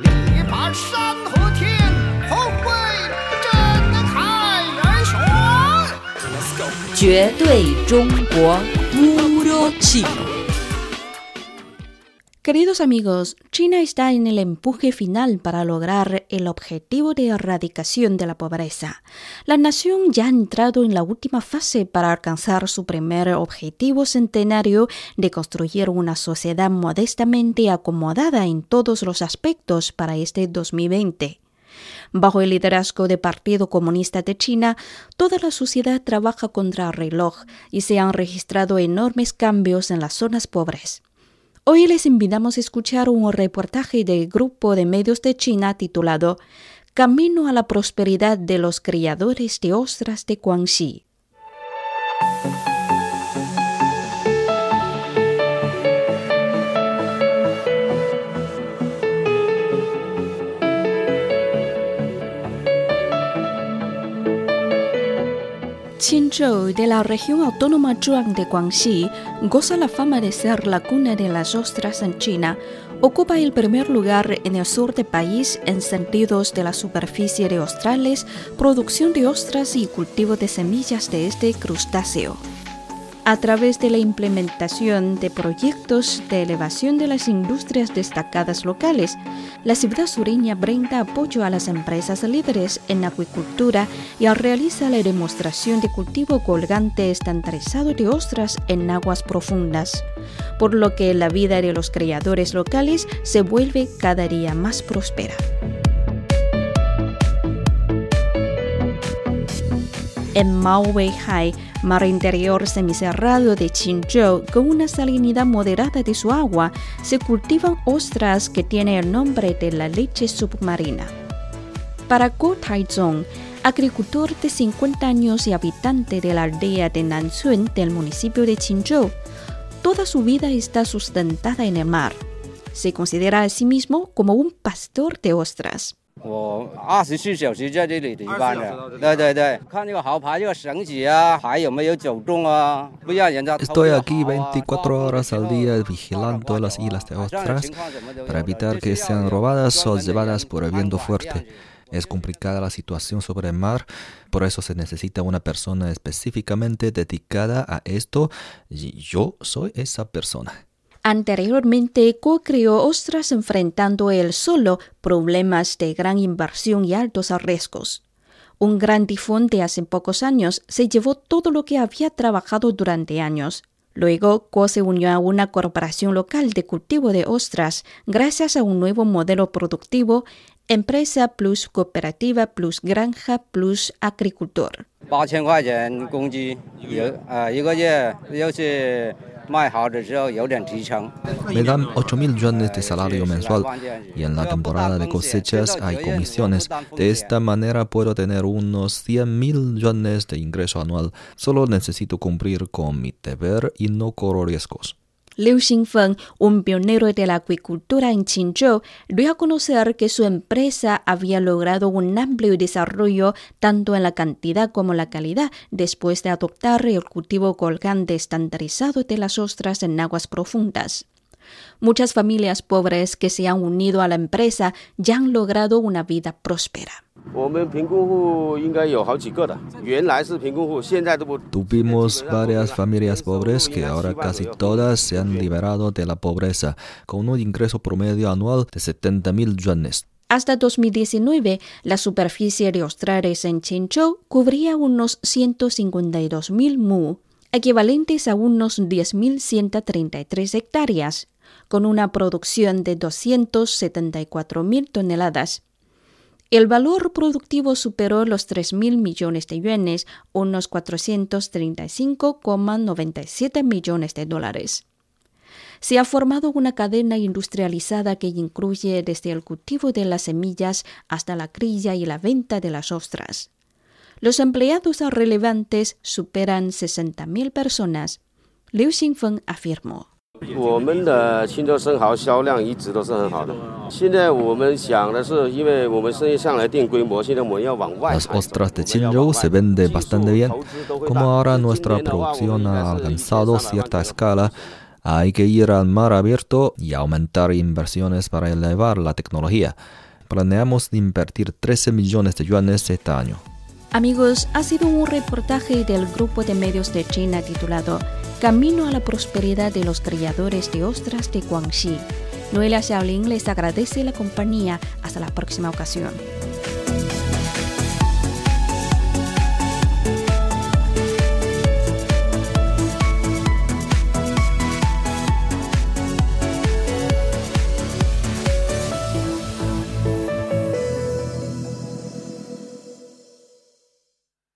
力拔山河天合真震太原雄绝对中国不了气 Queridos amigos, China está en el empuje final para lograr el objetivo de erradicación de la pobreza. La nación ya ha entrado en la última fase para alcanzar su primer objetivo centenario de construir una sociedad modestamente acomodada en todos los aspectos para este 2020. Bajo el liderazgo del Partido Comunista de China, toda la sociedad trabaja contra el reloj y se han registrado enormes cambios en las zonas pobres. Hoy les invitamos a escuchar un reportaje del grupo de medios de China titulado Camino a la prosperidad de los criadores de ostras de Guangxi. 青州 de la región autónoma Zhuang de Guangxi goza la fama de ser la cuna de las ostras en China. Ocupa el primer lugar en el sur del país en sentidos de la superficie de ostrales, producción de ostras y cultivo de semillas de este crustáceo a través de la implementación de proyectos de elevación de las industrias destacadas locales. La ciudad sureña brinda apoyo a las empresas líderes en acuicultura y realiza la demostración de cultivo colgante estandarizado de ostras en aguas profundas, por lo que la vida de los criadores locales se vuelve cada día más próspera. En Maowei-hai, mar interior semicerrado de Qinzhou, con una salinidad moderada de su agua, se cultivan ostras que tienen el nombre de la leche submarina. Para Guo Taizong, agricultor de 50 años y habitante de la aldea de Nanzun del municipio de Qinzhou, toda su vida está sustentada en el mar. Se considera a sí mismo como un pastor de ostras. Estoy aquí 24 horas al día vigilando las islas de ostras para evitar que sean robadas o llevadas por el viento fuerte. Es complicada la situación sobre el mar, por eso se necesita una persona específicamente dedicada a esto y yo soy esa persona. Anteriormente co-creó ostras enfrentando él solo problemas de gran inversión y altos riesgos. Un gran tifón de hace pocos años se llevó todo lo que había trabajado durante años. Luego, Co se unió a una corporación local de cultivo de ostras gracias a un nuevo modelo productivo, Empresa Plus Cooperativa Plus Granja Plus Agricultor. Me dan 8 mil yuanes de salario mensual y en la temporada de cosechas hay comisiones. De esta manera puedo tener unos 100 mil yuanes de ingreso anual. Solo necesito cumplir con mi deber y no corro riesgos. Liu Xingfeng, un pionero de la acuicultura en Qinzhou, dio a conocer que su empresa había logrado un amplio desarrollo tanto en la cantidad como la calidad después de adoptar el cultivo colgante estandarizado de las ostras en aguas profundas. Muchas familias pobres que se han unido a la empresa ya han logrado una vida próspera. Tuvimos varias familias pobres que ahora casi todas se han liberado de la pobreza, con un ingreso promedio anual de 70 mil yuanes. Hasta 2019, la superficie de Australes en Chinchou cubría unos 152.000 mu, equivalentes a unos 10.133 hectáreas, con una producción de 274.000 toneladas. El valor productivo superó los 3.000 millones de yuanes, unos 435,97 millones de dólares. Se ha formado una cadena industrializada que incluye desde el cultivo de las semillas hasta la crilla y la venta de las ostras. Los empleados relevantes superan 60.000 personas. Liu Xingfeng afirmó. Las ostras de Qinzhou se venden bastante bien. Como ahora nuestra producción ha alcanzado cierta escala, Hay que ir al mar abierto y aumentar inversiones para elevar la tecnología. Planeamos invertir 13 millones de yuanes este año. Amigos, ha sido un reportaje del grupo de medios de China titulado Camino a la prosperidad de los criadores de ostras de Guangxi. Noelia Xiaolin les agradece la compañía. Hasta la próxima ocasión.